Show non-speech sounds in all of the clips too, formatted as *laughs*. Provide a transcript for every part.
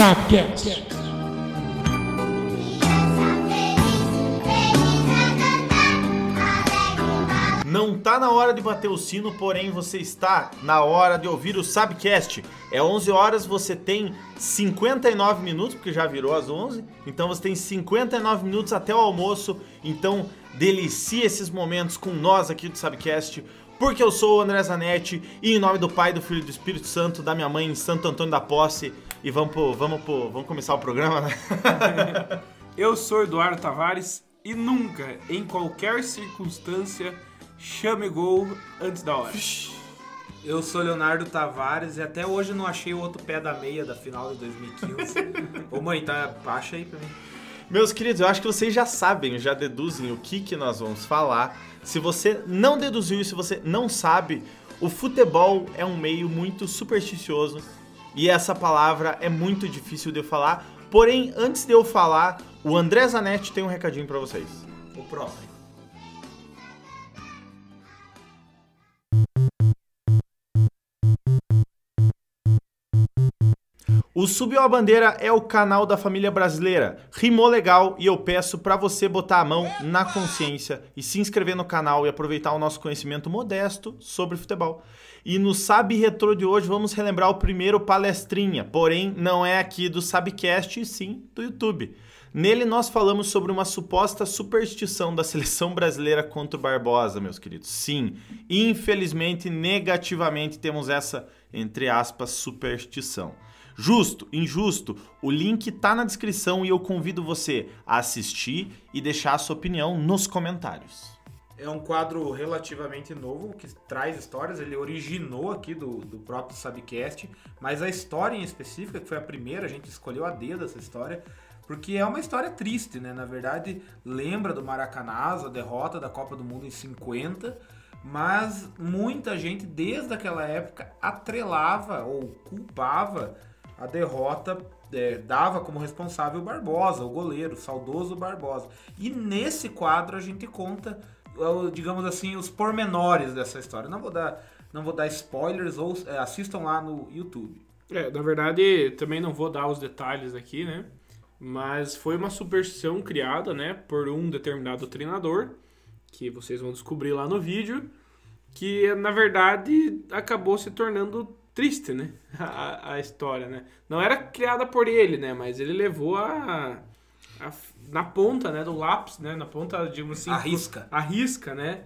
Sapcast. Não tá na hora de bater o sino, porém você está na hora de ouvir o Sabcast. É 11 horas, você tem 59 minutos, porque já virou às 11. Então você tem 59 minutos até o almoço. Então delicie esses momentos com nós aqui do Sabcast. Porque eu sou o André Zanetti e em nome do Pai, do Filho e do Espírito Santo, da minha mãe Santo Antônio da Posse. E vamos, pro, vamos, pro, vamos começar o programa, né? *laughs* Eu sou Eduardo Tavares e nunca, em qualquer circunstância, chame gol antes da hora. Eu sou Leonardo Tavares e até hoje não achei o outro pé da meia da final de 2015. *laughs* Ô mãe, tá, baixa aí pra mim. Meus queridos, eu acho que vocês já sabem, já deduzem o que, que nós vamos falar. Se você não deduziu e se você não sabe, o futebol é um meio muito supersticioso e essa palavra é muito difícil de eu falar. Porém, antes de eu falar, o André Zanetti tem um recadinho pra vocês. O próprio. O Subiu a Bandeira é o canal da família brasileira. Rimou legal e eu peço pra você botar a mão na consciência e se inscrever no canal e aproveitar o nosso conhecimento modesto sobre futebol. E no Sabe Retro de hoje vamos relembrar o primeiro palestrinha, porém não é aqui do Sabcast e sim do YouTube. Nele nós falamos sobre uma suposta superstição da seleção brasileira contra o Barbosa, meus queridos. Sim, infelizmente, negativamente temos essa, entre aspas, superstição. Justo, injusto, o link tá na descrição e eu convido você a assistir e deixar a sua opinião nos comentários. É um quadro relativamente novo que traz histórias. Ele originou aqui do, do próprio Sabcast, mas a história em específica, que foi a primeira, a gente escolheu a dedo essa história, porque é uma história triste, né? Na verdade, lembra do Maracanazo, a derrota da Copa do Mundo em 50, mas muita gente desde aquela época atrelava ou culpava a derrota é, dava como responsável o Barbosa, o goleiro, o saudoso Barbosa. E nesse quadro a gente conta, é, digamos assim, os pormenores dessa história. Não vou dar, não vou dar spoilers ou é, assistam lá no YouTube. É, na verdade, também não vou dar os detalhes aqui, né? Mas foi uma superstição criada, né, por um determinado treinador, que vocês vão descobrir lá no vídeo, que na verdade acabou se tornando triste, né? *laughs* A, a história, né? Não era criada por ele, né? Mas ele levou a, a na ponta, né, do lápis, né, na ponta, digamos assim, A risca. a risca, né,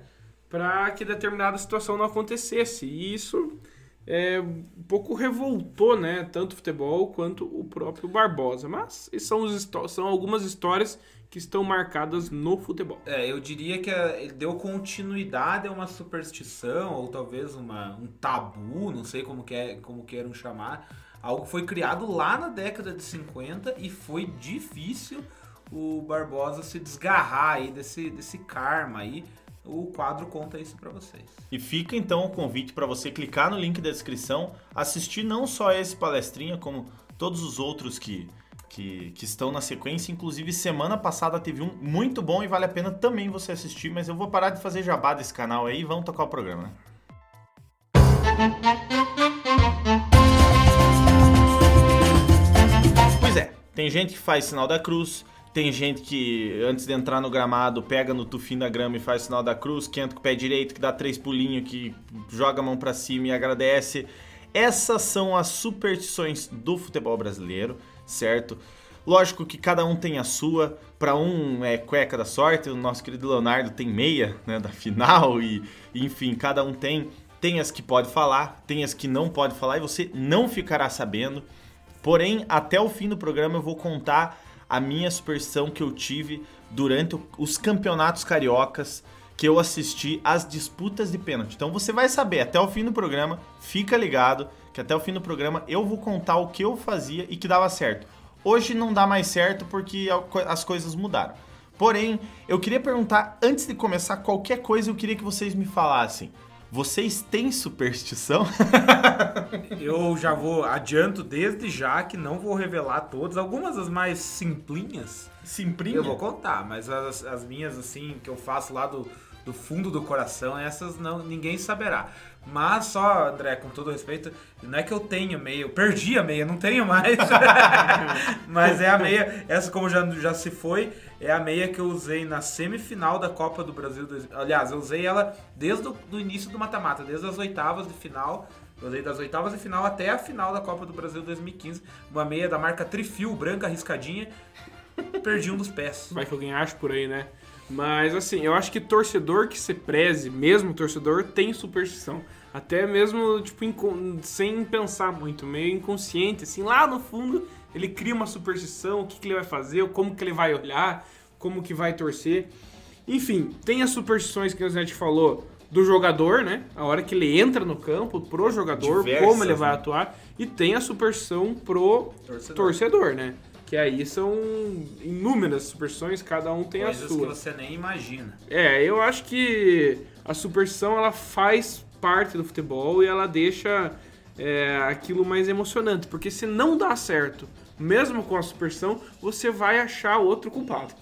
para que determinada situação não acontecesse. E isso é, um pouco revoltou, né, tanto o futebol quanto o próprio Barbosa. Mas são, os são algumas histórias que estão marcadas no futebol. É, eu diria que é, ele deu continuidade a uma superstição, ou talvez uma, um tabu, não sei como, que é, como queiram chamar. Algo que foi criado lá na década de 50 e foi difícil o Barbosa se desgarrar aí desse, desse karma aí. O quadro conta isso pra vocês. E fica então o convite para você clicar no link da descrição, assistir não só esse palestrinha, como todos os outros que, que, que estão na sequência. Inclusive, semana passada teve um muito bom e vale a pena também você assistir, mas eu vou parar de fazer jabá desse canal aí e vamos tocar o programa, né? Pois é, tem gente que faz sinal da cruz, tem gente que antes de entrar no gramado pega no tufinho da grama e faz sinal da cruz, que entra com o pé direito, que dá três pulinhos, que joga a mão pra cima e agradece. Essas são as superstições do futebol brasileiro, certo? Lógico que cada um tem a sua. Para um é cueca da sorte, o nosso querido Leonardo tem meia né, da final e enfim, cada um tem. Tem as que pode falar, tem as que não pode falar e você não ficará sabendo. Porém, até o fim do programa eu vou contar a minha superstição que eu tive durante os campeonatos cariocas que eu assisti às disputas de pênalti. Então você vai saber até o fim do programa, fica ligado que até o fim do programa eu vou contar o que eu fazia e que dava certo. Hoje não dá mais certo porque as coisas mudaram. Porém, eu queria perguntar antes de começar qualquer coisa, eu queria que vocês me falassem. Vocês têm superstição? *laughs* Eu já vou, adianto desde já que não vou revelar todas. Algumas das mais simplinhas Simprinha? eu vou contar, mas as, as minhas, assim, que eu faço lá do, do fundo do coração, essas não ninguém saberá. Mas só, André, com todo respeito, não é que eu tenho meia, eu perdi a meia, não tenho mais. *laughs* Mas é a meia, essa como já, já se foi, é a meia que eu usei na semifinal da Copa do Brasil. Aliás, eu usei ela desde o início do mata-mata, desde as oitavas de final. Eu usei das oitavas de final até a final da Copa do Brasil 2015. Uma meia da marca Trifil, branca, riscadinha. Perdi um dos pés. Vai que alguém acha por aí, né? Mas assim, eu acho que torcedor que se preze, mesmo torcedor, tem superstição. Até mesmo, tipo, sem pensar muito, meio inconsciente, assim, lá no fundo, ele cria uma superstição, o que, que ele vai fazer, como que ele vai olhar, como que vai torcer. Enfim, tem as superstições que a gente falou do jogador, né? A hora que ele entra no campo, pro jogador, Diversas, como ele vai né? atuar. E tem a superstição pro torcedor, torcedor né? Que aí são inúmeras superstições, cada um tem Coisas a sua. que você nem imagina. É, eu acho que a superstição ela faz parte do futebol e ela deixa é, aquilo mais emocionante, porque se não dá certo, mesmo com a superstição, você vai achar outro culpado.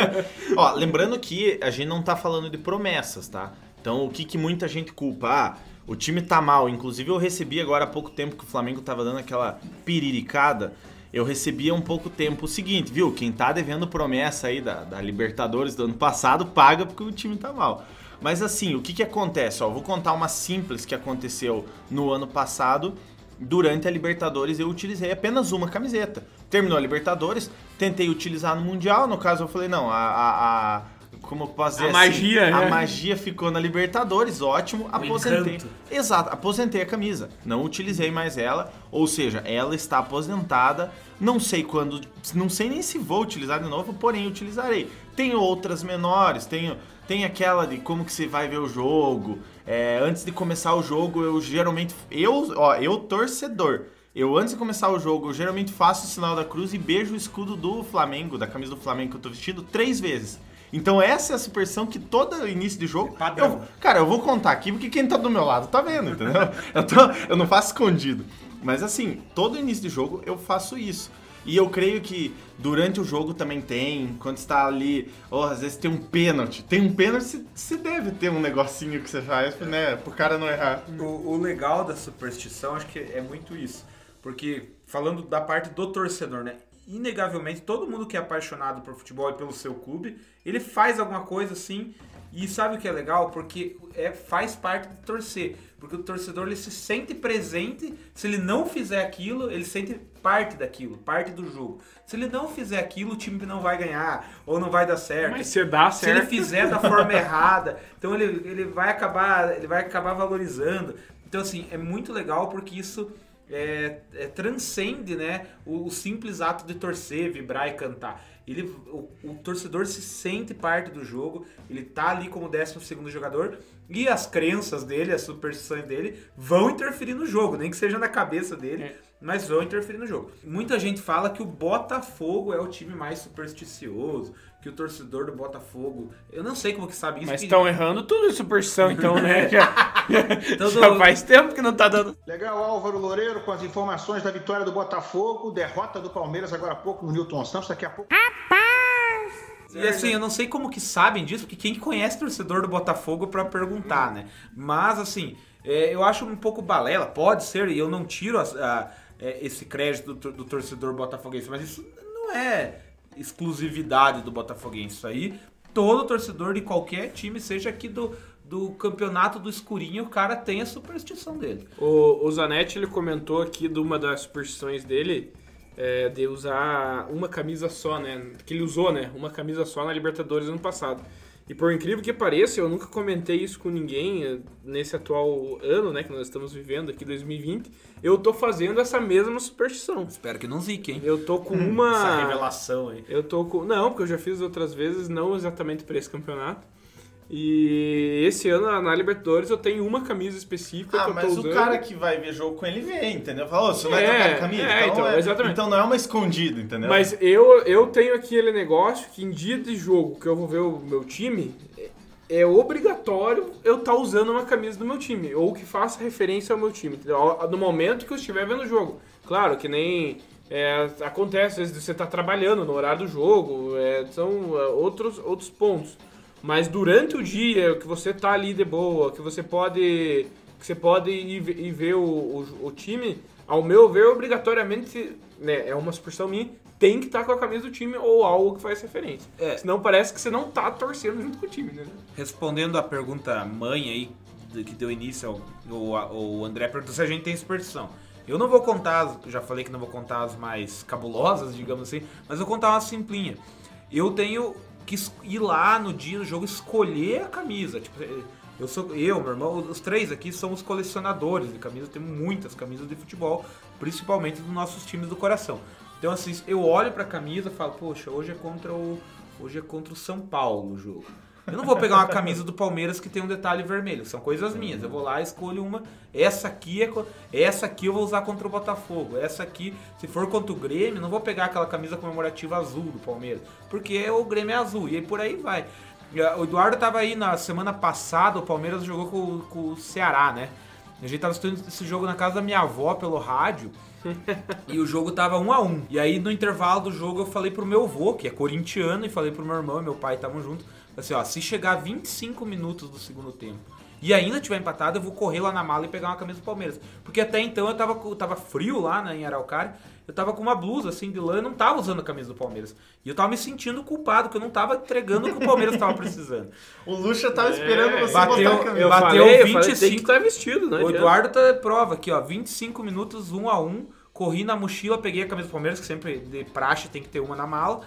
*laughs* Ó, lembrando que a gente não tá falando de promessas, tá? Então, o que, que muita gente culpa? Ah, o time tá mal. Inclusive, eu recebi agora há pouco tempo que o Flamengo tava dando aquela piriricada eu recebia um pouco tempo o seguinte, viu? Quem tá devendo promessa aí da, da Libertadores do ano passado paga porque o time tá mal. Mas assim, o que que acontece? Ó, vou contar uma simples que aconteceu no ano passado. Durante a Libertadores eu utilizei apenas uma camiseta. Terminou a Libertadores, tentei utilizar no Mundial. No caso eu falei, não, a, a, a como eu posso dizer a assim, magia, né? a magia ficou na Libertadores, ótimo, aposentei. Encanto. Exato, aposentei a camisa, não utilizei mais ela, ou seja, ela está aposentada. Não sei quando, não sei nem se vou utilizar de novo, porém utilizarei. Tem outras menores, tenho tem aquela de como que você vai ver o jogo. É, antes de começar o jogo, eu geralmente eu, ó, eu torcedor. Eu, antes de começar o jogo, eu geralmente faço o sinal da cruz e beijo o escudo do Flamengo, da camisa do Flamengo que eu tô vestido, três vezes. Então essa é a superstição que todo início de jogo. É eu, cara, eu vou contar aqui porque quem tá do meu lado tá vendo, entendeu? *laughs* eu, tô, eu não faço escondido. Mas assim, todo início de jogo eu faço isso. E eu creio que durante o jogo também tem, quando está ali, oh, às vezes tem um pênalti. Tem um pênalti, você deve ter um negocinho que você faz, né? Pro cara não errar. O, o legal da superstição, acho que é muito isso. Porque, falando da parte do torcedor, né? Inegavelmente, todo mundo que é apaixonado por futebol e pelo seu clube, ele faz alguma coisa assim. E sabe o que é legal? Porque é, faz parte de torcer. Porque o torcedor ele se sente presente. Se ele não fizer aquilo, ele sente parte daquilo, parte do jogo. Se ele não fizer aquilo, o time não vai ganhar ou não vai dar certo. Mas se dá certo. Se ele fizer da forma *laughs* errada, então ele, ele vai acabar ele vai acabar valorizando. Então assim, é muito legal porque isso é, é, transcende né, o, o, simples ato de torcer, vibrar e cantar. Ele, o, o, torcedor se sente parte do jogo, ele tá ali como 12 segundo jogador e as crenças dele, as superstições dele vão interferir no jogo, nem que seja na cabeça dele. É mas vão interferir no jogo. Muita gente fala que o Botafogo é o time mais supersticioso, que o torcedor do Botafogo. Eu não sei como que sabe isso. Mas estão que... errando tudo de superstição, então, né? *laughs* Já, Todo... já faz tempo que não tá dando. Legal, Álvaro Loureiro, com as informações da vitória do Botafogo, derrota do Palmeiras agora há pouco no Newton Santos, daqui a pouco. Rapaz! E assim, eu não sei como que sabem disso, porque quem conhece o torcedor do Botafogo para perguntar, né? Mas assim, é, eu acho um pouco balela, pode ser, e eu não tiro a, a é, esse crédito do, do, torcedor botafoguense, mas isso não é exclusividade do botafoguense. Isso aí, todo torcedor de qualquer time, seja aqui do, do campeonato do escurinho, o cara tem a superstição dele. O, o Zanetti ele comentou aqui de uma das superstições dele. É, de usar uma camisa só, né? Que ele usou, né? Uma camisa só na Libertadores ano passado. E por incrível que pareça, eu nunca comentei isso com ninguém eh, nesse atual ano, né, que nós estamos vivendo aqui, 2020. Eu tô fazendo essa mesma superstição. Espero que não zique, hein? Eu tô com uma. essa revelação aí. Eu tô com. Não, porque eu já fiz outras vezes, não exatamente para esse campeonato. E esse ano na Libertadores eu tenho uma camisa específica ah, que eu tô usando. mas o cara que vai ver jogo com ele vê, entendeu? Fala, oh, você vai é, trocar de camisa? É, então, então, é, exatamente. então não é uma escondida, entendeu? Mas eu, eu tenho aquele negócio que em dia de jogo que eu vou ver o meu time, é obrigatório eu estar tá usando uma camisa do meu time, ou que faça referência ao meu time, entendeu? no momento que eu estiver vendo o jogo. Claro que nem é, acontece, às vezes você está trabalhando no horário do jogo, é, são é, outros, outros pontos. Mas durante o dia, que você tá ali de boa, que você pode. que você pode ir, ir ver o, o, o time, ao meu ver, obrigatoriamente, né, é uma suposição minha, tem que estar com a camisa do time ou algo que faz referência. É. Senão parece que você não tá torcendo junto com o time, né? Respondendo a pergunta mãe aí, que deu início ao, o, André perguntou se a gente tem superstição. Eu não vou contar, já falei que não vou contar as mais cabulosas, digamos assim, mas eu vou contar uma simplinha. Eu tenho que ir lá no dia do jogo escolher a camisa. Tipo, eh, eu sou eu, meu irmão, os três aqui somos colecionadores de camisas, temos muitas camisas de futebol, principalmente dos nossos times do coração. Então assim, eu olho pra camisa e falo, poxa, hoje é contra o hoje é contra o São Paulo o jogo. Eu não vou pegar uma camisa do Palmeiras que tem um detalhe vermelho, são coisas minhas. Eu vou lá e escolho uma. Essa aqui é essa aqui eu vou usar contra o Botafogo. Essa aqui, se for contra o Grêmio, não vou pegar aquela camisa comemorativa azul do Palmeiras, porque o Grêmio é azul e aí por aí vai. Ah, O Eduardo tava aí na semana passada, o Palmeiras jogou com, com o Ceará, né? A gente tava assistindo esse jogo na casa da minha avó pelo rádio. *laughs* E o jogo tava 1 a 1 E aí no intervalo do jogo eu falei pro meu avô, que é corintiano, e falei pro meu irmão e meu pai estavam juntos. Assim, ó, se chegar 25 minutos do segundo tempo e ainda tiver empatado, eu vou correr lá na mala e pegar uma camisa do Palmeiras. Porque até então eu tava, com- tava frio lá né, em Araucária, eu tava com uma blusa assim de lã e não tava usando a camisa do Palmeiras. E eu tava me sentindo culpado, que eu não tava entregando o que o Palmeiras tava precisando. *laughs* O Lucha tava esperando você bateu- botar a camisa. Eu Bateu falei, eu falei, 25. tem que estar vestido, né? O Eduardo tá prova aqui, ó, 25 minutos, 1 a 1 corri na mochila, peguei a camisa do Palmeiras, que sempre de praxe tem que ter uma na mala.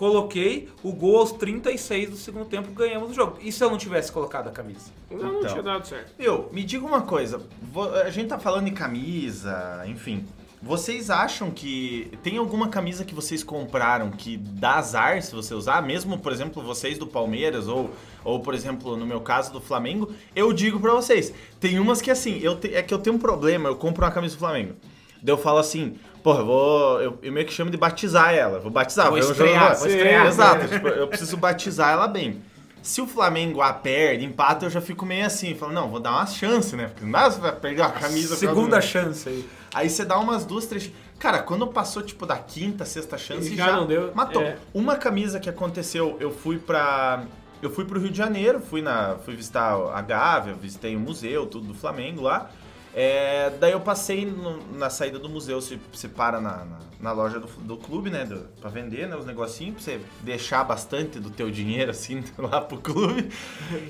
Coloquei o gol aos 36 do segundo tempo, ganhamos o jogo. E se eu não tivesse colocado a camisa? Não, não tinha dado certo. Eu, me diga uma coisa. vo- A gente tá falando de camisa, enfim. Vocês acham que tem alguma camisa que vocês compraram que dá azar se você usar? Mesmo, por exemplo, vocês do Palmeiras ou, ou por exemplo, no meu caso do Flamengo, eu digo pra vocês, tem umas que assim, eu te- é que eu tenho um problema, eu compro uma camisa do Flamengo. Daí eu falo assim, porra, eu vou. Eu, eu meio que chamo de batizar ela. Vou batizar, Vou um estrear, vou estrear. Exato, tipo, eu preciso batizar ela bem. Se o Flamengo a perde, empata, eu já fico meio assim, falo, não, vou dar uma chance, né? Porque não dá pra perder uma camisa. Segunda chance aí. Aí você dá umas duas, três. Cara, quando passou, tipo, da quinta, sexta chance, Já já, não deu, matou. é. Uma camisa que aconteceu, eu fui pra. Eu fui pro Rio de Janeiro, fui, na, fui visitar a Gávea, visitei o museu, tudo do Flamengo lá. É, daí eu passei no- na saída do museu, você, você para na, na, na loja do, do clube, né? Do, pra vender, né? Os negocinhos, pra você deixar bastante do teu dinheiro, assim, *laughs* lá pro clube.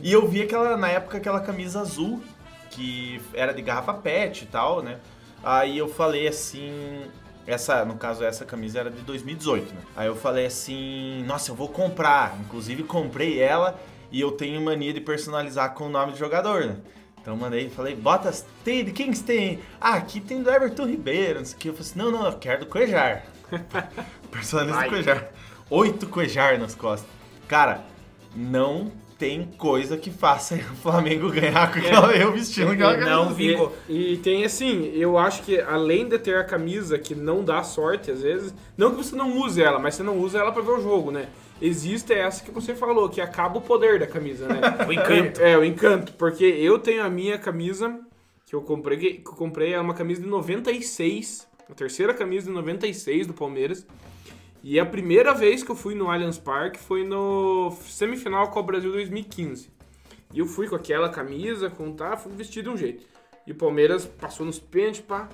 E eu vi aquela, na época, aquela camisa azul, que era de garrafa pet e tal, né? Aí eu falei assim. Essa, no caso, essa camisa era de 2018, né? Aí eu falei assim, nossa, eu vou comprar. Inclusive comprei ela e eu tenho mania de personalizar com o nome do jogador, né? Então eu mandei, falei, bota, tem, de quem tem? Ah, aqui tem do Everton Ribeiro, não sei o que. Eu falei assim, não, não, eu quero do Cuejar. *laughs* Personaliza Vai. do Cuejar. Oito Cuejar nas costas. Cara, não tem coisa que faça *laughs* o Flamengo ganhar com aquela, eu vestindo aquela camisa. Não vingou. E, e tem assim, eu acho que além de ter a camisa que não dá sorte às vezes, não que você não use ela, mas você não usa ela pra ver o jogo, né? Existe essa que você falou, que acaba o poder da camisa, né? *laughs* O encanto. É, o encanto, porque eu tenho a minha camisa que eu comprei, que eu comprei é uma camisa de 96, a terceira camisa de 96 do Palmeiras. E a primeira vez que eu fui no Allianz Parque foi no semifinal com o Brasil 2015. E eu fui com aquela camisa, com tá, fui vestido de um jeito. E o Palmeiras passou nos pênaltis, pá.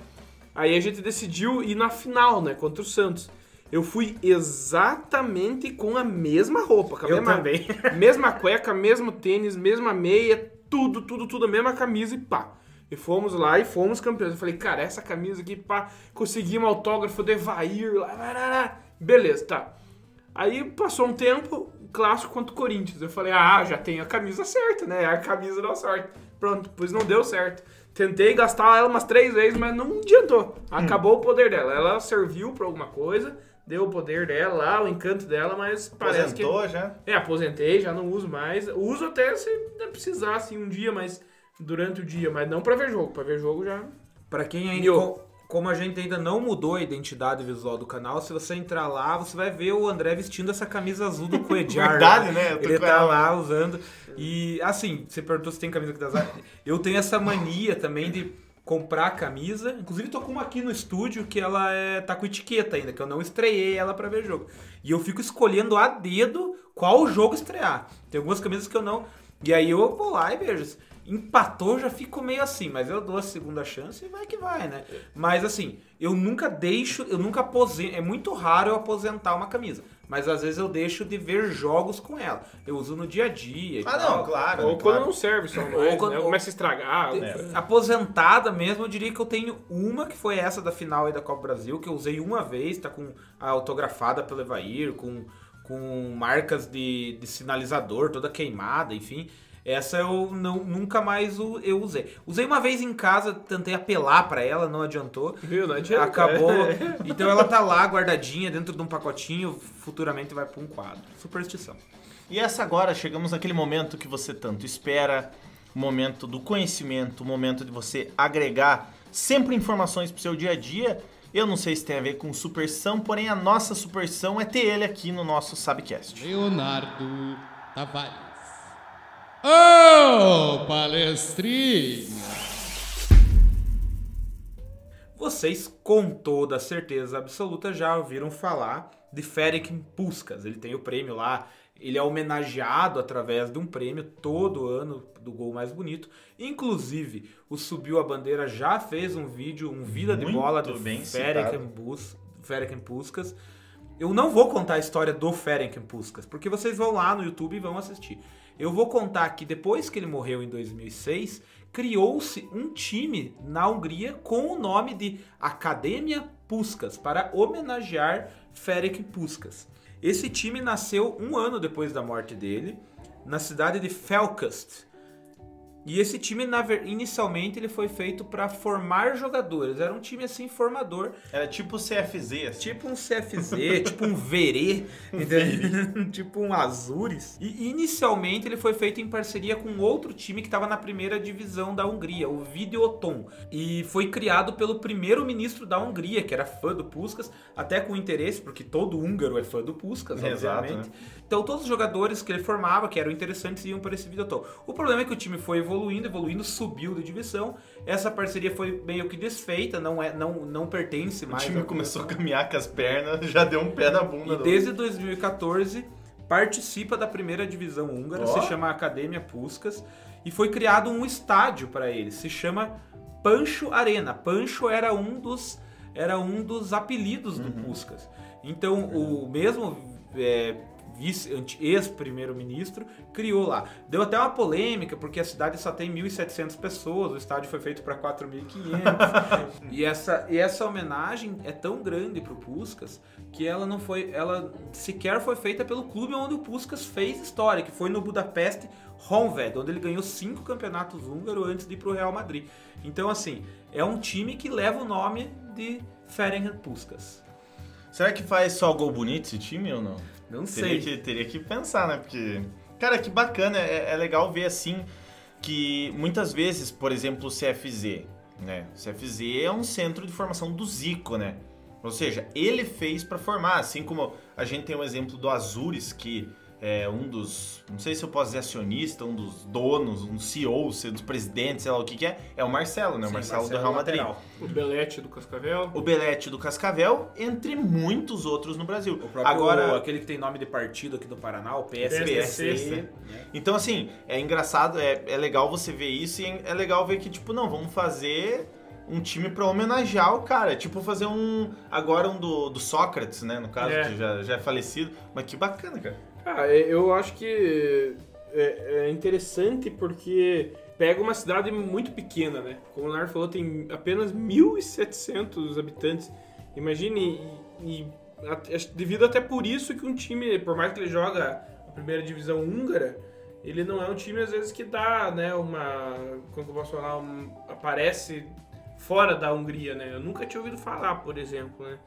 Aí a gente decidiu ir na final, né, contra o Santos. Eu fui exatamente com a mesma roupa, com a Eu mesma, também. *laughs* mesma cueca, mesmo tênis, mesma meia, tudo, tudo, tudo, a mesma camisa e pá. E fomos lá e fomos campeões. Eu falei, cara, essa camisa aqui, pá, consegui um autógrafo do Evair lá, lá, lá, lá. Beleza, tá. Aí passou um tempo, clássico contra o Corinthians. Eu falei, ah, já tenho a camisa certa, né? A camisa deu sorte. Pronto, pois não deu certo. Tentei gastar ela umas três vezes, mas não adiantou. Acabou o poder dela. Ela serviu pra alguma coisa, deu o poder dela lá, o encanto dela, mas parece que. Aposentou já? É, aposentei, já não uso mais. Uso até se precisar, assim, um dia, mas durante o dia, mas não pra ver jogo. Pra ver jogo já. Pra quem ainda. Como a gente ainda não mudou a identidade visual do canal, se você entrar lá, você vai ver o André vestindo essa camisa azul do *laughs* Cuejar. Verdade, né? Eu Ele tá lá usando. E assim, você perguntou se tem camisa que dá azar. Eu tenho essa mania também de comprar camisa. Inclusive tô com uma aqui no estúdio que ela é, tá com etiqueta ainda, que eu não estreiei ela pra ver jogo. E eu fico escolhendo a dedo qual jogo estrear. Tem algumas camisas que eu não. E aí eu vou lá e vejo. Empatou, já fico meio assim, mas eu dou a segunda chance e vai que vai, né? Mas assim, eu nunca deixo, eu nunca aposento. É muito raro eu aposentar uma camisa. Mas às vezes eu deixo de ver jogos com ela. Eu uso no dia a dia. Ah, tal. não, claro. Ou né, quando claro. não serve só Ou mais, quando- né? Começa a estragar. É. Aposentada mesmo, eu diria que eu tenho uma, que foi essa da final aí da Copa Brasil, que eu usei uma vez, tá com a autografada pelo Evair, com, com marcas de, de sinalizador, toda queimada, enfim. Essa eu não, nunca mais eu usei. Usei uma vez em casa, tentei apelar pra ela, não adiantou. Viu? Não adianta. Acabou. *laughs* Então ela tá lá guardadinha dentro de um pacotinho, futuramente vai pra um quadro. Superstição. E essa agora, chegamos naquele momento que você tanto espera, o momento do conhecimento, o momento de você agregar sempre informações pro seu dia a dia. Eu não sei se tem a ver com superstição, porém a nossa superstição é ter ele aqui no nosso Sabcast. Leonardo Tavares. Ô, palestrinha! Vocês, com toda certeza absoluta, já ouviram falar de Ferenc Puskas. Ele tem o prêmio lá, ele é homenageado através de um prêmio todo ano do gol mais bonito. Inclusive, o Subiu a Bandeira já fez um vídeo, um Vida de Muito Bola de bem Ferenc citado. Bus- Ferenc Puskas. Eu não vou contar a história do Ferenc Puskas, porque vocês vão lá no YouTube e vão assistir. Eu vou contar que depois que ele morreu em 2006, criou-se um time na Hungria com o nome de Academia Puskas, para homenagear Ferenc Puskas. Esse time nasceu um ano depois da morte dele, na cidade de Felkast. E esse time, inicialmente, ele foi feito para formar jogadores. Era um time assim formador, Era tipo CFZ, assim. Tipo um CFZ, *laughs* tipo um Verê, entendeu? *laughs* tipo um Azures. E inicialmente ele foi feito em parceria com outro time que estava na primeira divisão da Hungria, o Videoton. E foi criado pelo primeiro-ministro da Hungria, que era fã do Puskas, até com interesse, porque todo húngaro é fã do Puskas, Exato, obviamente. né? Então todos os jogadores que ele formava, que eram interessantes, iam para esse Videoton. O problema é que o time foi evoluindo, evoluindo, subiu de divisão. Essa parceria foi meio que desfeita, não, é, não, não pertence O mais time ao- começou a caminhar com as pernas, *laughs* já deu um pé na bunda. e desde 2014 participa da primeira divisão húngara, Ó. se chama Academia Puskas, e foi criado um estádio para ele, se chama Pancho Arena. Pancho era um dos, era um dos apelidos do Puskas. Então o mesmo é, ex-primeiro-ministro criou lá. Deu até uma polêmica, porque a cidade só tem 1.700 pessoas, o estádio foi feito para 4.500. *laughs* e, essa, e essa homenagem é tão grande pro Puskas que ela não foi, ela sequer foi feita pelo clube onde o Puskas fez história, que foi no Budapeste Honved, onde ele ganhou cinco campeonatos húngaros antes de ir pro Real Madrid. Então, assim, é um time que leva o nome de Ferenc Puskas. Será que faz só gol bonito esse time ou não? Não Teria sei. que, teria que pensar, né? Porque, cara, que bacana. É, é legal ver assim que muitas vezes, por exemplo, o CFZ, né? O CFZ é um centro de formação do Zico, né? Ou seja, ele fez pra formar, assim como a gente tem o exemplo do Azures, que é um dos, não sei se eu posso dizer acionista, um dos donos, um CEO, sei, dos presidentes, sei lá o que que é, é o Marcelo, né? O Sim, Marcelo, do Marcelo Real Madrid. lateral. O Belete do Cascavel. O Belete do Cascavel, entre muitos outros no Brasil. O próprio, Agora, aquele que tem nome de partido aqui do Paraná, o PSPC. Né? Então, assim, é engraçado, é, é legal você ver isso e é legal ver que, tipo, não, vamos fazer um time pra homenagear o cara. Tipo, fazer um. Agora um do, do Sócrates, né? No caso, É. que já, já é falecido. Mas que bacana, cara. Ah, é- eu acho que é, é interessante porque pega uma cidade muito pequena, né? Como o Leonardo falou, tem apenas 1.700 habitantes. Imagine, e, e acho- devido até por isso que um time, por mais que ele joga a primeira divisão húngara, ele não é um time às vezes que dá, né, uma, como eu posso falar, um- aparece fora da Hungria, né? Eu nunca tinha ouvido falar, por exemplo, né?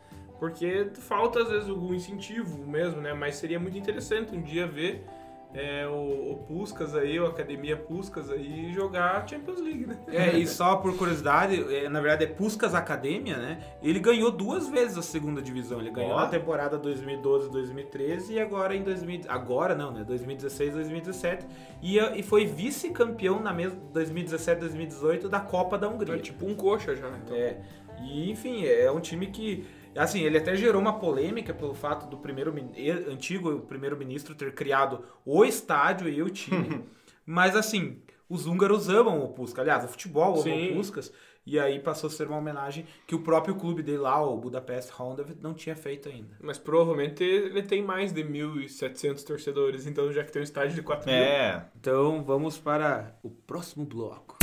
Porque falta às vezes algum incentivo mesmo, né? Mas seria muito interessante um dia ver é, o, o Puskas aí, o Academia Puskas aí jogar Champions League, né? É, e só por curiosidade, é, na verdade é Puskas Academia, né? Ele ganhou duas vezes a segunda divisão. Ele ganhou Ó. na temporada 2012-2013 e agora em 2000, agora não, né? 2016-2017 e, a- e foi vice-campeão na mesma 2017-2018 da Copa da Hungria. É tipo um coxa já, então. É. E enfim, é um time que assim, ele até gerou uma polêmica pelo fato do primeiro antigo primeiro-ministro ter criado o estádio e o time. Mas assim, os húngaros amam o Puskas. Aliás, o futebol ama Sim. o Puskas. E aí passou a ser uma homenagem que o próprio clube dele lá, o Budapest Honda, não tinha feito ainda. Mas provavelmente ele tem mais de 1.700 torcedores, então já que tem um estádio de 4 mil. É. Então vamos para o próximo bloco.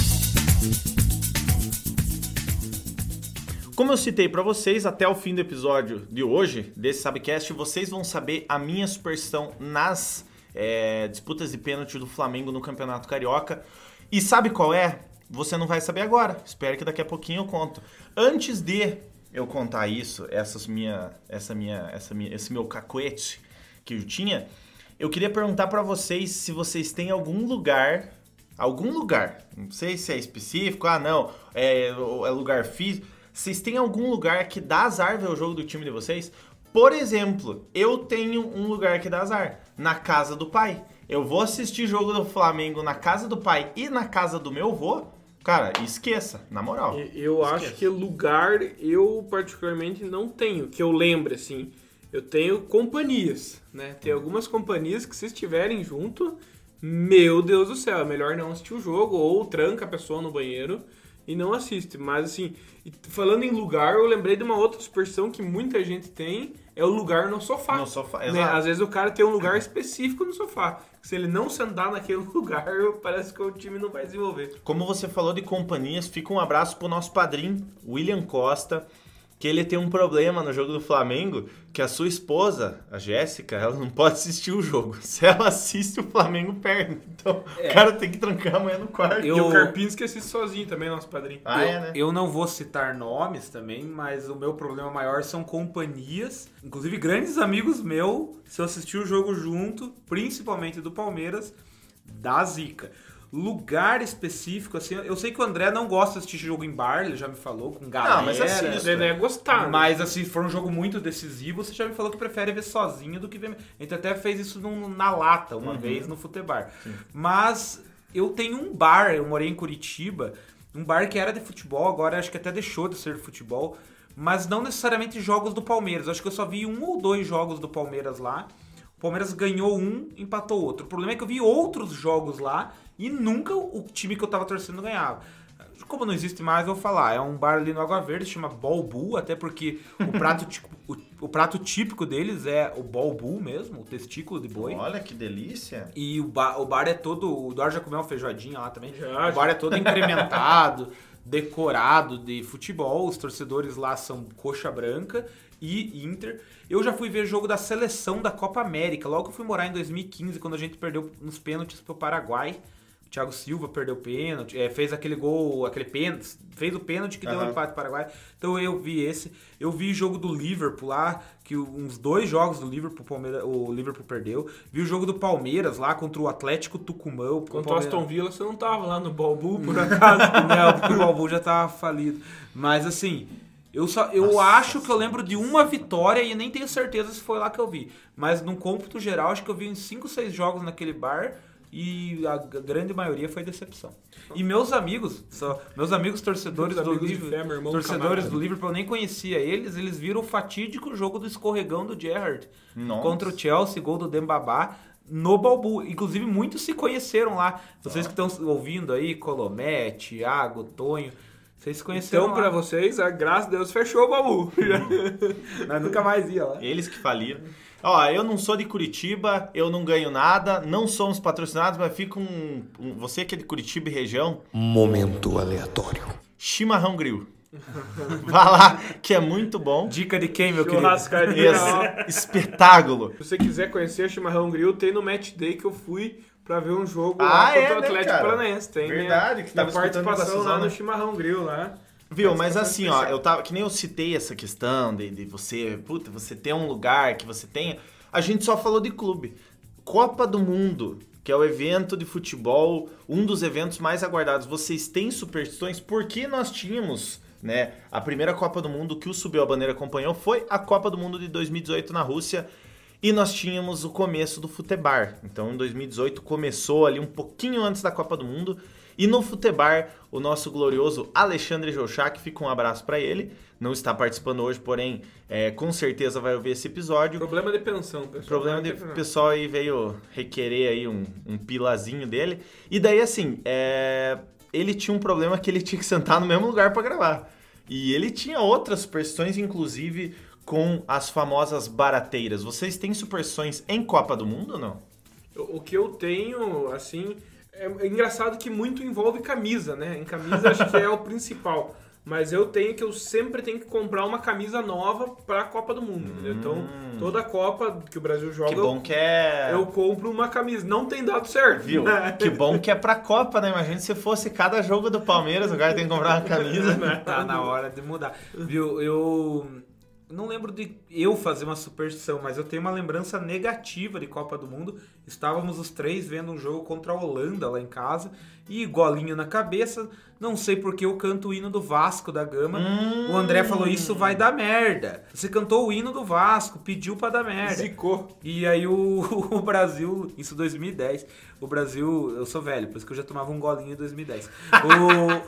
Como eu citei pra vocês, até o fim do episódio de hoje, desse Sabcast, vocês vão saber a minha superstição nas é, disputas de pênalti do Flamengo no Campeonato Carioca. E sabe qual é? Você não vai saber agora. Espero que daqui a pouquinho eu conto. Antes de eu contar isso, essas minha, essa minha, essa minha, esse meu cacuete que eu tinha, eu queria perguntar pra vocês se vocês têm algum lugar, algum lugar, não sei se é específico, ah não, é, é lugar físico, vocês têm algum lugar que dá azar ver o jogo do time de vocês? Por exemplo, eu tenho um lugar que dá azar, na casa do pai. Eu vou assistir jogo do Flamengo na casa do pai e na casa do meu avô. Cara, esqueça, na moral. Eu acho que lugar eu particularmente não tenho, que eu lembre assim. Eu tenho companhias, né? Tem algumas companhias que se estiverem junto, meu Deus do céu, é melhor não assistir o jogo ou tranca a pessoa no banheiro e não assiste. Mas assim, falando em lugar, eu lembrei de uma outra superstição que muita gente tem, é o lugar no sofá. No sofá, né? exato. Às vezes o cara tem um lugar específico no sofá. Se ele não sentar naquele *laughs* lugar, parece que o time não vai desenvolver. Como você falou de companhias, fica um abraço pro nosso padrinho, William Costa, que ele tem um problema no jogo do Flamengo, que a sua esposa, a Jéssica, ela não pode assistir o jogo. *laughs* Se ela assiste, o Flamengo perde. Então, o cara tem que trancar a mulher no quarto. E o Carpinski assiste sozinho também, nosso padrinho. Ah, eu, é, né? eu não vou citar nomes também, mas o meu problema maior são companhias. Inclusive, grandes amigos meus, se eu assistir o jogo junto, principalmente do Palmeiras, da zica. Lugar específico, assim, eu sei que o André não gosta de assistir jogo em bar, ele já me falou, com galera. Não, mas assiste. Você deve gostar. né? Mas assim, se for um jogo muito decisivo, você já me falou que prefere ver sozinho do que ver. A gente até fez isso num- na lata uma vez no futebar. Mas eu tenho um bar, eu morei em Curitiba, um bar que era de futebol, agora acho que até deixou de ser de futebol, mas não necessariamente jogos do Palmeiras. Acho que eu só vi um ou dois jogos do Palmeiras lá. O Palmeiras ganhou um, empatou outro. O problema é que eu vi outros jogos lá e nunca o time que eu tava torcendo ganhava. Como não existe mais, eu vou falar. É um bar ali no Água Verde, chama Bolbu, até porque o prato, típico, o, o prato típico deles é o Bolbu mesmo, o testículo de boi. Olha que delícia. E o bar, o bar é todo. O Eduardo já comeu uma feijoadinha lá também. Já, o bar é todo incrementado, *laughs* decorado de futebol. Os torcedores lá são coxa branca e Inter. Eu já fui ver jogo da seleção da Copa América. Logo que eu fui morar em 2015, quando a gente perdeu nos pênaltis pro Paraguai. O Thiago Silva perdeu o pênalti, é, fez aquele gol, aquele pênalti, fez o pênalti que deu o Aham. empate pro Paraguai. Então eu vi esse. Eu vi jogo do Liverpool lá, que o- uns dois jogos do Liverpool, o Palmeiras- o Liverpool perdeu. Vi o jogo do Palmeiras lá contra o Atlético Tucumã. o ao Palmeiras- Aston Villa, você não tava lá no Balbu, por acaso. *laughs* não, porque o Balbu já tava falido. Mas assim, eu só eu acho que eu lembro de uma vitória e nem tenho certeza se foi lá que eu vi. Mas num cômputo geral, acho que eu vi uns 5, 6 jogos naquele bar e a grande maioria foi decepção. E meus amigos, só, meus amigos torcedores Meus do amigos de Liverpool, torcedores camarada. do Liverpool, eu nem conhecia eles, eles viram o fatídico jogo do escorregão do Gerrard Nossa. contra o Chelsea, gol do Dembabá no Balbu. Inclusive, muitos se conhceram lá. Vocês que estão ouvindo aí, Colomé, Thiago, Tonho, vocês se conheceram Então, pra lá. vocês, a graça de Deus fechou o Balbu. *laughs* Nós nunca mais ia lá. Eles que faliram. Ó, eu não sou de Curitiba, eu não ganho nada, não somos patrocinados, mas fica um, um- Você que é de Curitiba e região, Momento aleatório. Chimarrão Grill. *laughs* Vá lá, que é muito bom. Dica de quem, meu querido? *laughs* Esse espetáculo. Se você quiser conhecer a Chimarrão Grill, tem no Match Day que eu fui pra ver um jogo Ah, lá é, contra o né, Atlético cara? Paranaense. Tem Verdade, minha, que tava participação da lá no Chimarrão Grill lá. Viu, mas assim, ó, eu tava. Que nem eu citei essa questão de, de você. Puta, você ter um lugar que você tenha. A gente só falou de clube. Copa do Mundo, que é o evento de futebol, um dos eventos mais aguardados. Vocês têm superstições? Porque nós tínhamos, né? A primeira Copa do Mundo que o Subiu a Bandeira acompanhou foi a Copa do Mundo de 2018 na Rússia. E nós tínhamos o começo do Futebar. Então, em 2018 começou ali um pouquinho antes da Copa do Mundo. E no Futebar, o nosso glorioso Alexandre Jouchak, fica um abraço pra ele. Não está participando hoje, porém, é, com certeza vai ouvir esse episódio. Problema de pensão, pessoal. Problema de pessoal aí veio requerer aí um, um pilazinho dele. E daí, assim, é, ele tinha um problema que ele tinha que sentar no mesmo lugar pra gravar. E ele tinha outras superstições, inclusive com as famosas barateiras. Vocês têm superstições em Copa do Mundo ou não? O que eu tenho, assim, é, é engraçado que muito envolve camisa, né? Em camisa acho que é o principal. Mas eu tenho que eu sempre tenho que comprar uma camisa nova pra Copa do Mundo. entendeu? Então, toda Copa que o Brasil joga, Que bom que é. eu compro uma camisa. Não tem dado certo. Viu? né? *laughs* Que bom que é pra Copa, né? Imagina se fosse cada jogo do Palmeiras, o cara tem que comprar uma camisa. *laughs* Tá na hora de mudar. Viu, eu não lembro de eu fazer uma superstição, mas eu tenho uma lembrança negativa de Copa do Mundo. Estávamos os três vendo um jogo contra a Holanda lá em casa e golinho na cabeça. Não sei porque eu canto o hino do Vasco da Gama. O André falou: Isso vai dar merda. Você cantou o hino do Vasco, pediu pra dar merda. Zicou. E aí o, *laughs* o Brasil, isso 2010, o Brasil, eu sou velho, por isso que eu já tomava um golinho em 2010.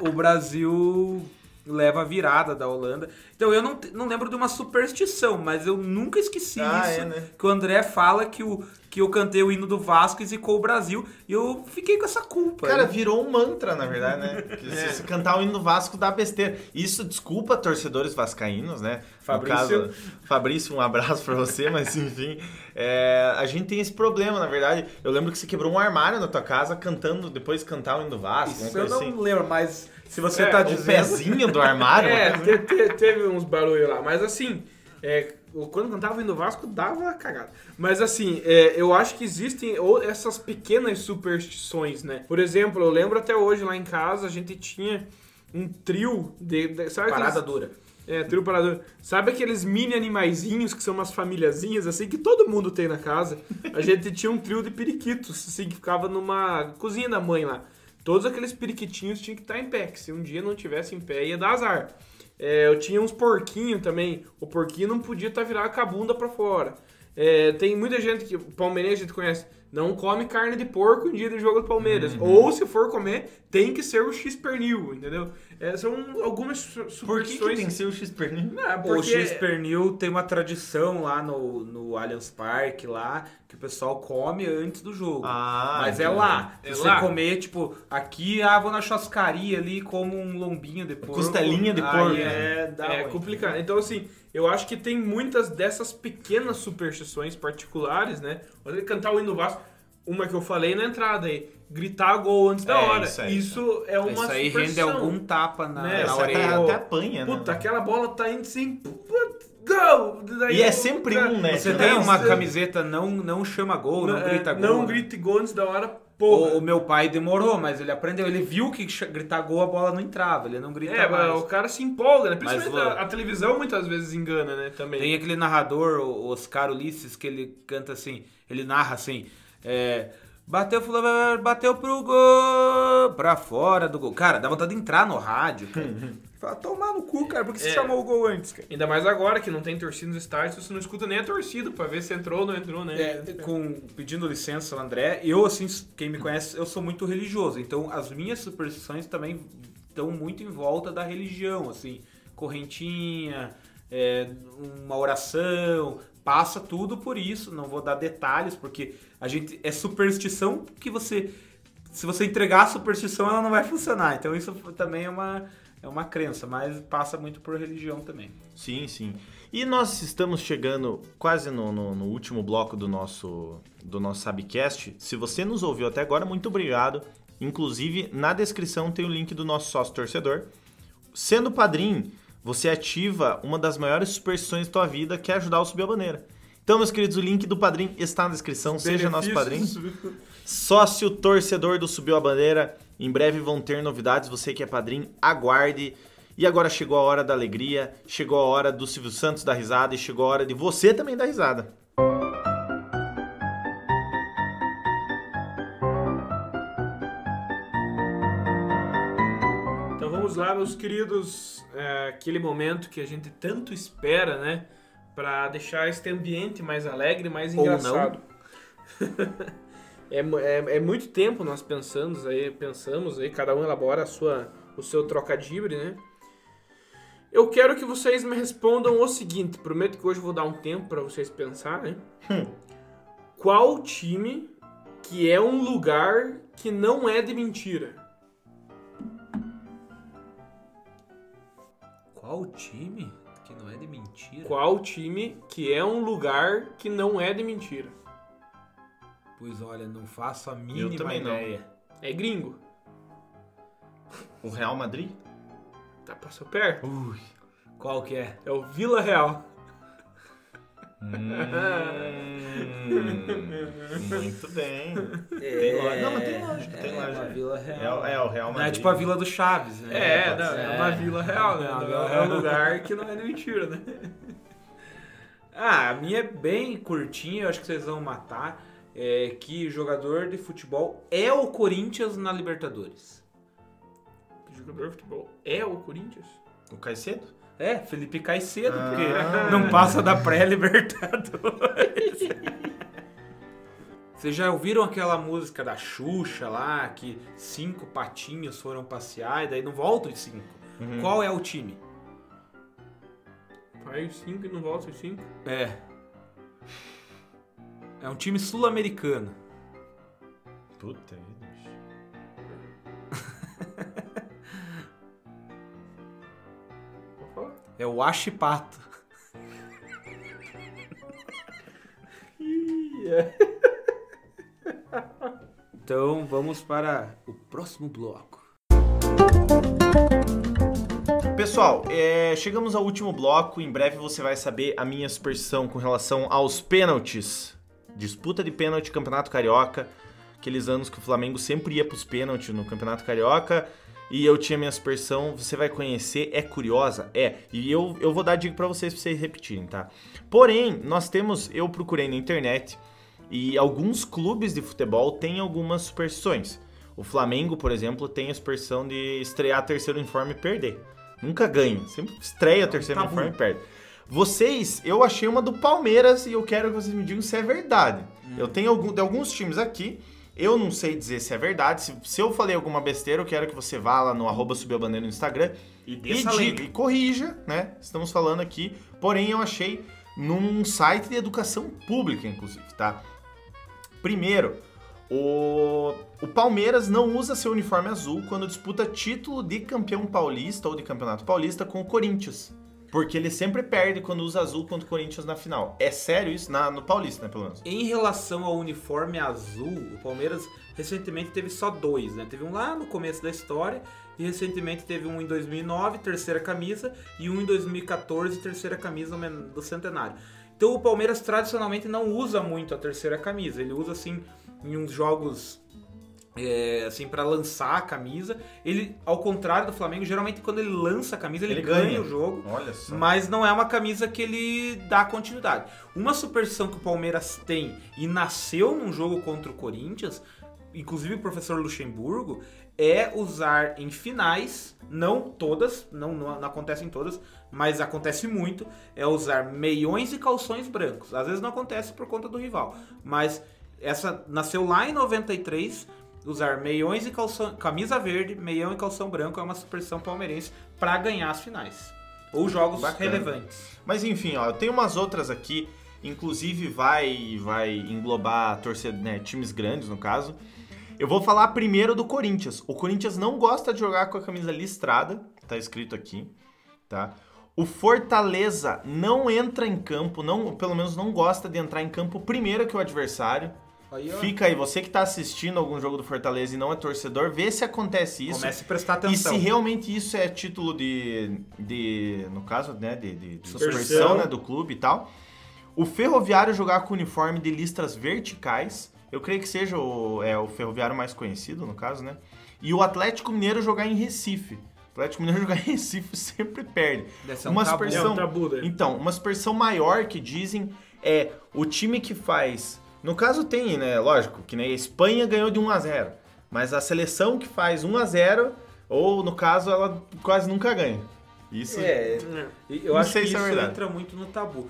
O, o Brasil leva a virada da Holanda. Então eu não, não lembro de uma superstição, mas eu nunca esqueci Ah, isso. é, né? Que o André fala que, o, que eu cantei o hino do Vasco e zicou o Brasil. E eu fiquei com essa culpa. Cara, né? virou um mantra, na verdade, né? Que *laughs* É. se você cantar o hino do Vasco, dá besteira. Isso, desculpa, torcedores vascaínos, né? Fabrício. caso, Fabrício, um abraço pra você, *laughs* mas enfim. é, a gente tem esse problema, na verdade. Eu lembro que você quebrou um armário na tua casa cantando, depois cantar o hino do Vasco, Isso eu não assim. lembro, mas se você É, tá O dizendo... pezinho do armário. *laughs* É, te- te- teve uns barulhos lá. Mas assim, é, o- quando cantava indo Vasco, dava cagada. Mas assim, é, eu acho que existem essas pequenas superstições, né? Por exemplo, eu lembro até hoje lá em casa, a gente tinha um trio de... de sabe aqueles- Parada dura. É, trio parador. Sabe aqueles mini animaizinhos que são umas famíliazinhas, assim, que todo mundo tem na casa? A gente tinha um trio de periquitos, assim, que ficava numa cozinha da mãe lá. Todos aqueles periquitinhos tinham que estar em pé, que se um dia não tivesse em pé ia dar azar. É, eu tinha uns porquinhos também. O porquinho não podia estar virado com a bunda pra fora. É, tem muita gente que, palmeirense a gente conhece, não come carne de porco em dia de jogo do Palmeiras. Ou se for comer, tem que ser o X-pernil, entendeu? É, são algumas su- Por que, superstições. que tem que ser o X-Pernil? Ah, O porque- X-Pernil tem uma tradição lá no, no Allianz Parque, lá, que o pessoal come antes do jogo. Ah, Mas é lá. É você lá. comer, tipo, aqui, ah, vou na churrascaria ali, como um lombinho de porco. Costelinha de porco. É, dá é complicado. Então, assim, eu acho que tem muitas dessas pequenas superstições particulares, né? Olha, cantar o hino Vasco, uma que eu falei na entrada aí, gritar gol antes da É, hora. isso Isso, aí. é uma Isso aí rende algum tapa na, Né, na orelha. até, até apanha, né? Puta, aquela bola tá indo assim, puta, gol! Daí E é sempre cara- um, né? Você Não, tem uma camiseta não, não chama gol, não, é, grita gol. Não né? grite gol antes da hora, porra. O, meu pai demorou, mas ele aprendeu. Ele viu que gritar gol a bola não entrava. Ele não grita É, mais. o cara se empolga, né? Principalmente Mas, a, a televisão muitas vezes engana, né? Também. Tem aquele narrador, o Oscar Ulisses, que ele canta assim, ele narra assim, é, bateu, bateu pro gol, pra fora do gol. Cara, dá vontade de entrar no rádio, cara. *laughs* Fala, tomar no cu, cara, porque você É. chamou o gol antes, cara. Ainda mais agora que não tem torcida nos estádios, você não escuta nem a torcida pra ver se entrou ou não entrou, né? É, com, pedindo licença ao André, eu, assim, quem me conhece, eu sou muito religioso, então as minhas superstições também estão muito em volta da religião, assim, correntinha, é, uma oração, passa tudo por isso, não vou dar detalhes, porque a gente, é superstição que você, se você entregar a superstição, ela não vai funcionar, então isso também é uma, é uma crença, mas passa muito por religião também. Sim, sim. E nós estamos chegando quase no, no- no último bloco do nosso, do nosso Sabcast. Se você nos ouviu até agora, muito obrigado. Inclusive, na descrição tem o link do nosso sócio torcedor. Sendo padrinho, você ativa uma das maiores superstições da tua vida, que é ajudar o Subir a Bandeira. Então, meus queridos, o link do padrinho está na descrição. Seja nosso padrinho. Sócio torcedor do Subiu a Bandeira. Em breve vão ter novidades. Você que é padrinho, aguarde. E agora chegou a hora da alegria, chegou a hora do Silvio Santos dar risada e chegou a hora de você também dar risada. Então vamos lá, meus queridos, é, aquele momento que a gente tanto espera, né? Pra deixar este ambiente mais alegre, mais Ou engraçado. *laughs* É, é, é muito tempo nós pensamos aí, pensamos aí, cada um elabora a sua, o seu trocadibre, né? Eu quero que vocês me respondam o seguinte, prometo que hoje eu vou dar um tempo pra vocês pensarem. Qual time que é um lugar que não é de mentira? Qual time que não é de mentira? Qual time que é um lugar que não é de mentira? Pois olha, não faço a mínima também não. ideia. É gringo. O Real Madrid? Tá, passou perto. Qual que é? É o Vila Real. Hum, *laughs* muito bem. Tem lógica. Não, mas tem lógica, tem É uma lógica. Vila É, Real. o- é o Real Não Madrid. é tipo a Vila do Chaves, né? É, Pode não, é uma Vila Real, né? É Não, Vila É um lugar que não é de mentira, né? *laughs* Ah, a minha é bem curtinha, eu acho que vocês vão matar. É que jogador de futebol é o Corinthians na Libertadores. Jogador de futebol é o Corinthians? O Caicedo? É, Felipe Caicedo, Ah. porque não passa da pré-Libertadores. *laughs* Vocês já ouviram aquela música da Xuxa lá, que cinco patinhos foram passear e daí não voltam os cinco? Uhum. Qual é o time? Vai os 5 e não volta os 5? É. É um time sul-americano. Puta vida. *laughs* É o Achipato. *laughs* Então vamos para o próximo bloco. Pessoal, é, chegamos ao último bloco. Em breve você vai saber a minha superstição com relação aos pênaltis. Disputa de pênalti, Campeonato Carioca. Aqueles anos que o Flamengo sempre ia pros pênaltis no Campeonato Carioca. E eu tinha minha superstição, você vai conhecer, é curiosa? É. E eu, eu vou dar dica pra vocês pra vocês repetirem, tá? Porém, nós temos, eu procurei na internet e alguns clubes de futebol têm algumas superstições. O Flamengo, por exemplo, tem a superstição de estrear terceiro uniforme e perder. Nunca ganha, sempre estreia terceiro tabu. uniforme e perde. Vocês, eu achei uma do Palmeiras e eu quero que vocês me digam se é verdade. Eu tenho algum, de alguns times aqui, eu não sei dizer se é verdade. Se, se eu falei alguma besteira, eu quero que você vá lá no arroba subir a bandeira no Instagram E e diga, e corrija, né? Estamos falando aqui, porém eu achei num site de educação pública, inclusive, tá? Primeiro, o, o Palmeiras não usa seu uniforme azul quando disputa título de campeão paulista ou de campeonato paulista com o Corinthians. Porque ele sempre perde quando usa azul contra o Corinthians na final. É sério isso? Na, no Paulista, né, pelo menos. Em relação ao uniforme azul, o Palmeiras recentemente teve só dois, né? Teve um lá no começo da história e recentemente teve um em 2009, terceira camisa, e um em 2014, terceira camisa do centenário. Então o Palmeiras tradicionalmente não usa muito a terceira camisa, ele usa assim em uns jogos é, assim para lançar a camisa. Ele, ao contrário do Flamengo, geralmente quando ele lança a camisa ele, Ele ganha. ganha. o jogo. Mas não é uma camisa que ele dá continuidade. Uma superstição que o Palmeiras tem e nasceu num jogo contra o Corinthians, inclusive o professor Luxemburgo, é usar em finais, não todas, não, não, não acontece em todas, mas acontece muito, é usar meiões e calções brancos. Às vezes não acontece por conta do rival, mas essa nasceu lá em 93. Usar meiões e calção, camisa verde, meião e calção branco é uma superstição palmeirense para ganhar as finais. Ou jogos Bacana. relevantes. Mas enfim, ó, eu tenho umas outras aqui, inclusive vai vai englobar torcida, né, times grandes no caso. Eu vou falar primeiro do Corinthians. O Corinthians não gosta de jogar com a camisa listrada, tá escrito aqui, tá? O Fortaleza não entra em campo, não, pelo menos não gosta de entrar em campo primeiro que o adversário. Aí, ó, Fica aí, você que tá assistindo algum jogo do Fortaleza e não é torcedor, vê se acontece isso. comece a prestar E atenção. se realmente isso é título de, de no caso, né, de, de, de superstição, né, do clube e tal. O Ferroviário jogar com uniforme de listras verticais, eu creio que seja o, é, o Ferroviário mais conhecido, no caso, né? E o Atlético Mineiro jogar em Recife. O Atlético Mineiro *laughs* jogar em Recife sempre perde. Um uma tabu. superstição, É um tabu, né? Então, uma superstição maior que dizem é o time que faz. No caso tem, né? Lógico, que nem a Espanha ganhou de 1 a 0 Mas a seleção que faz 1 a 0 ou no caso, ela quase nunca ganha. Isso É, eu Não acho que é isso entra muito no tabu.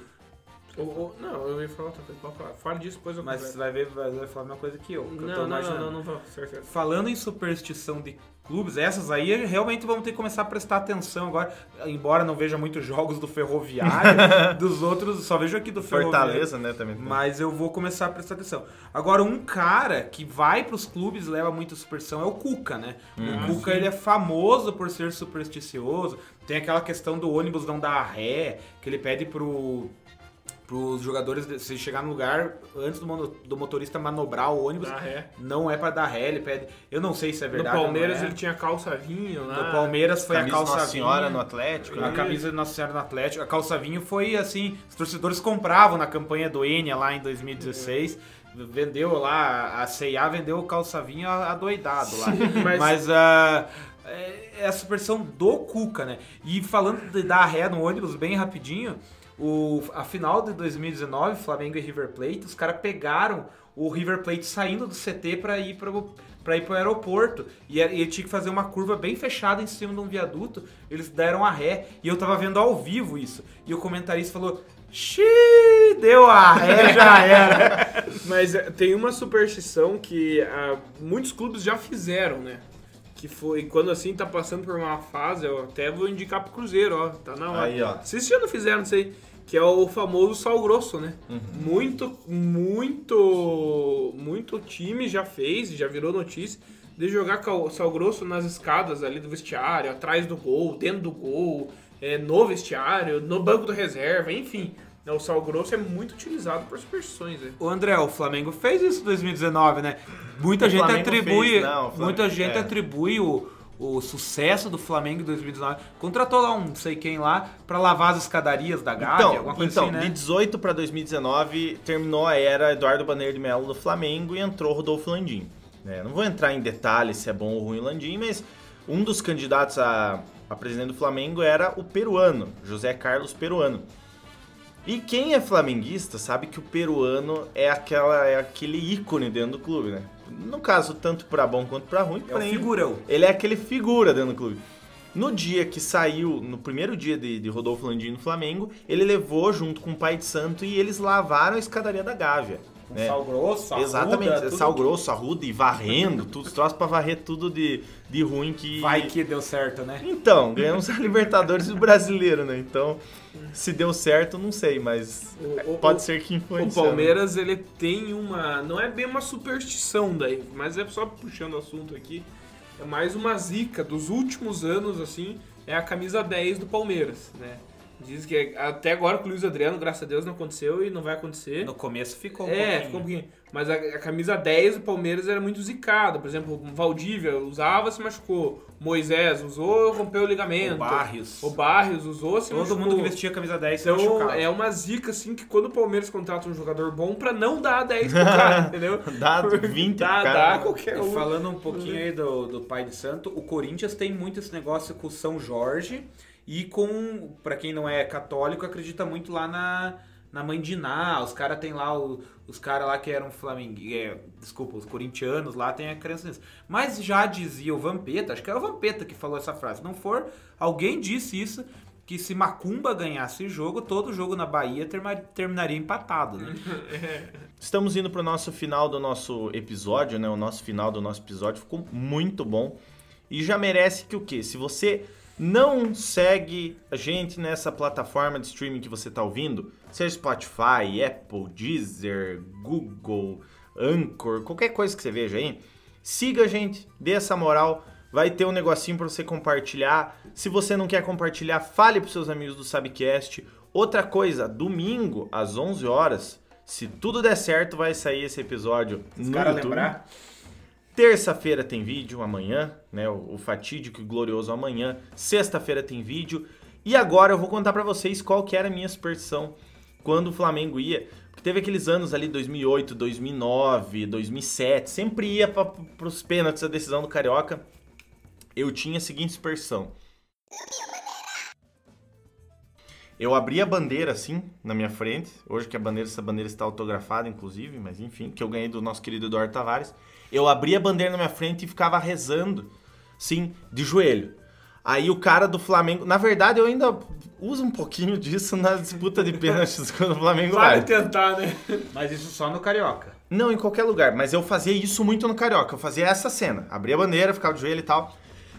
O- o- não, eu ia falar outra coisa. Pode falar. Fale disso, depois eu Mas converso. vai ver, vai, vai falar a mesma coisa que eu. que eu tô Não, não, não, não, não, não. Falando em superstição de clubes, essas aí realmente vamos ter que começar a prestar atenção agora. Embora não veja muitos jogos do Ferroviário, *laughs* dos outros, só vejo aqui do Ferroviário. Fortaleza, né, também. tem. Mas eu vou começar a prestar atenção. Agora, um cara que vai pros clubes e leva muita superstição é o Cuca, né? Hum. O Cuca, ele é famoso por ser supersticioso. Tem aquela questão do ônibus não dar ré, que ele pede pro pros jogadores, se chegar no lugar, antes do, mono- do motorista manobrar o ônibus, não é pra dar ré, ele pede... Eu não sei se é No verdade ou Palmeiras é. ele tinha calça vinho lá. No Palmeiras foi Camisa a calça Nossa Senhora vinho. no Atlético. A né? camisa de Nossa Senhora no Atlético. A calça vinho foi assim, os torcedores compravam na campanha do Enia lá em 2016. Vendeu lá, a C&A vendeu o calça vinho adoidado lá. Mas- Mas, ah, é, é a superstição do Cuca, né? E falando de dar ré no ônibus bem rapidinho, o, a final de 2019, Flamengo e River Plate, os caras pegaram o River Plate saindo do CT pra ir pro, pra ir pro aeroporto. E ele tinha que fazer uma curva bem fechada em cima de um viaduto. Eles deram a ré. E eu tava vendo ao vivo isso. E o comentarista falou: Xiii, deu a ré, *laughs* já era. Mas é, tem uma superstição que ah, muitos clubes já fizeram, né? Que foi quando assim tá passando por uma fase, eu até vou indicar pro Cruzeiro, ó. Tá na hora. Aí, ó. Vocês já não fizeram, não sei. Que é o famoso sal grosso, né? Uhum. Muito, muito, muito time já fez, já virou notícia, de jogar sal grosso nas escadas ali do vestiário, atrás do gol, dentro do gol, é, no vestiário, no banco do reserva, enfim. O sal grosso é muito utilizado por superstições, né? O André, o Flamengo fez isso em 2019, né? Muita O gente Flamengo atribui, fez, não, o Flamengo- muita gente é. atribui o, o sucesso do Flamengo em 2019. Contratou lá um não sei quem lá pra lavar as escadarias da Gávea, Então, alguma coisa então assim, né? de 18 para 2019 terminou a era Eduardo Bandeira de Melo no Flamengo e entrou Rodolfo Landim. né? não vou entrar em detalhes se é bom ou ruim o Landim, mas um dos candidatos a, a presidente do Flamengo era o peruano, José Carlos Peruano. E quem é flamenguista sabe que o peruano é, aquela, é aquele ícone dentro do clube, né? No caso, tanto para bom quanto para ruim. É o porém, figurão. ele é aquele figura dentro do clube. No dia que saiu, no primeiro dia de, de Rodolfo Landim no Flamengo, ele levou junto com o pai de santo e eles lavaram a escadaria da Gávea. né? Sal grosso, arruda, Exatamente, tudo sal grosso, arruda e varrendo, tudo, os troços pra varrer tudo de, de ruim que. Vai que deu certo, né? Então, ganhamos a *laughs* Libertadores do brasileiro, né? Então, se deu certo, não sei, mas O- pode o- ser que O influenciou. Palmeiras, ele tem uma. Não é bem uma superstição daí, mas é só puxando o assunto aqui. É mais uma zica dos últimos anos, assim, é a camisa 10 do Palmeiras, né? Diz que até agora com o Luiz Adriano, graças a Deus, não aconteceu e não vai acontecer. No começo ficou um é, pouquinho. ficou um pouquinho. Mas a, a camisa 10 do Palmeiras era muito zicada. Por exemplo, o Valdívia usava, se machucou. Moisés usou, rompeu o ligamento. O Barrios. O Barrios usou, se Todo machucou. mundo que vestia a camisa 10 se Então machucava. é uma zica assim que quando o Palmeiras contrata um jogador bom pra não dar 10 pro cara, *laughs* entendeu? Dá 20 *laughs* dá, cara. dá qualquer um. falando um pouquinho aí do, do pai de santo, o Corinthians tem muito esse negócio com o São Jorge e com, pra quem não é católico, acredita muito lá na, na mãe de Iná. Os caras tem lá, o- os caras lá que eram flamenguistas, desculpa, os corintianos lá tem a crença nisso. Mas já dizia o Vampeta, acho que era o Vampeta que falou essa frase, se não for, alguém disse isso, que se Macumba ganhasse jogo, todo jogo na Bahia terminaria empatado, né? *laughs* Estamos indo pro nosso final do nosso episódio, né? O nosso final do nosso episódio ficou muito bom. E já merece que o quê? Se você não segue a gente nessa plataforma de streaming que você tá ouvindo, seja Spotify, Apple, Deezer, Google, Anchor, qualquer coisa que você veja aí, siga a gente, dê essa moral. Vai ter um negocinho para você compartilhar. Se você não quer compartilhar, fale pros seus amigos do Sabcast. Outra coisa, domingo às 11 horas, se tudo der certo, vai sair esse episódio Os no YouTube. lembrar. Terça-feira tem vídeo, amanhã, né? O, fatídico e glorioso amanhã. Sexta-feira tem vídeo. E agora eu vou contar pra vocês qual que era a minha superstição quando o Flamengo ia. Porque teve aqueles anos ali, 2008, 2009, 2007. Sempre ia pra, pros pênaltis a decisão do Carioca. Eu tinha a seguinte superstição. Eu abri a bandeira assim, na minha frente. Hoje que a bandeira, essa bandeira está autografada, inclusive, mas enfim, que eu ganhei do nosso querido Eduardo Tavares. Eu abri a bandeira na minha frente e ficava rezando, sim, de joelho. Aí o cara do Flamengo. Na verdade, eu ainda uso um pouquinho disso na disputa de pênaltis *laughs* quando o Flamengo Vale vai. tentar, né? Mas isso só no Carioca. Não, em qualquer lugar. Mas eu fazia isso muito no Carioca. Eu fazia essa cena. Abria a bandeira, ficava de joelho e tal.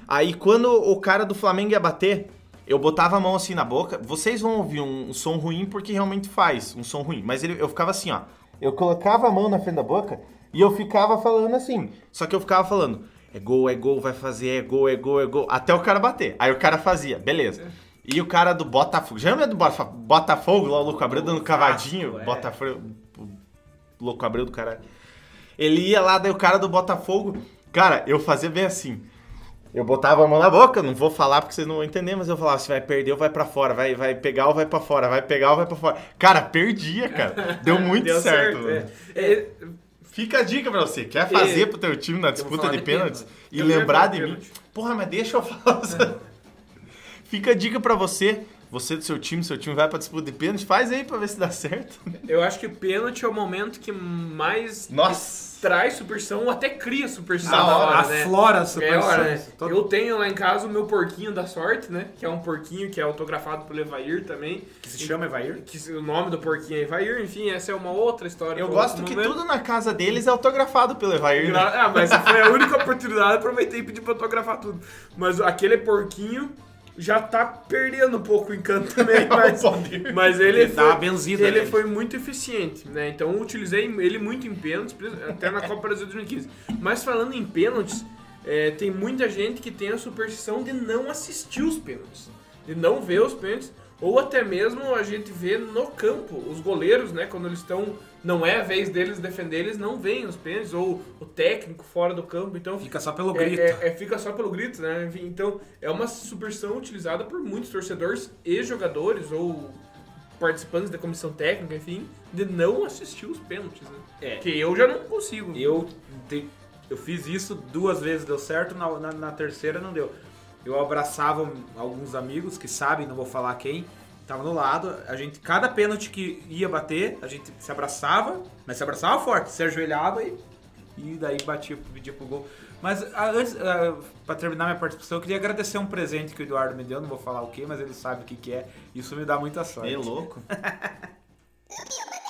Aí quando o cara do Flamengo ia bater, eu botava a mão assim na boca. Vocês vão ouvir um, um som ruim porque realmente faz um som ruim. Mas ele- eu ficava assim, ó. Eu colocava a mão na frente da boca e eu ficava falando assim. Só que eu ficava falando, é gol, é gol, vai fazer, é gol, é gol, é gol. Até o cara bater. Aí o cara fazia, beleza. E o cara do Botafogo. Já lembra do Bota- Botafogo, lá o Louco Abreu dando cavadinho? é. Botafogo. Louco Abreu do caralho. Ele ia lá, daí o cara do Botafogo. Cara, eu fazia bem assim. Eu botava a mão na boca, não vou falar porque vocês não vão entender, mas eu falava, se vai perder ou vai pra fora, vai, vai pegar ou vai pra fora, vai pegar ou vai pra fora. Cara, perdia, cara. Deu *laughs* muito Deu certo. certo, é. É, Fica a dica pra você, quer fazer E- pro teu time na disputa de de pênaltis pênalti. e Eu lembrar de mim. Porra, mas deixa eu falar. *laughs* Fica a dica pra você, você do seu time, seu time vai pra disputa de pênalti, faz aí pra ver se dá certo. Eu acho que pênalti é o momento que mais Nossa. Traz superstição ou até cria superstição Na na hora, hora, né? Aflora a É hora, né? Todo- Eu tenho lá em casa o meu porquinho da sorte, né? Que é um porquinho que é autografado pelo Evair também. Que se chama Evair? Que o nome do porquinho é Evair, enfim, essa é uma outra história. Eu gosto que momento. tudo na casa deles é autografado pelo Evair. né? Ah, mas foi a única oportunidade, aproveitei e pedi pra autografar tudo. Mas aquele porquinho já tá perdendo um pouco o encanto também, mas, mas ele, Ele foi, benzida ele nele. foi muito eficiente, né? Então eu utilizei ele muito em pênaltis, até na Copa Brasil 2015. Mas falando em pênaltis, é, tem muita gente que tem a superstição de não assistir os pênaltis, de não ver os pênaltis, ou até mesmo a gente vê no campo, os goleiros, né? Quando eles estão, não é a vez deles defender, eles não veem os pênaltis, ou o técnico fora do campo, então Fica só pelo é, grito. é- é- fica só pelo grito, né? Enfim, então é uma superstição utilizada por muitos torcedores e jogadores ou participantes da comissão técnica, enfim, de não assistir os pênaltis, né? É. Que eu já não consigo. Eu, te- eu fiz isso duas vezes, deu certo, na, na, na terceira não deu. Eu abraçava alguns amigos que sabem, não vou falar quem, tava no lado, a gente, cada pênalti que ia bater, a gente se abraçava, mas se abraçava forte, se ajoelhava e, e daí batia, pedia pro gol. Mas ah, antes, ah, pra terminar minha participação, eu queria agradecer um presente que o Eduardo me deu, não vou falar o que, mas ele sabe o que, que é, isso me dá muita sorte. É louco. *laughs*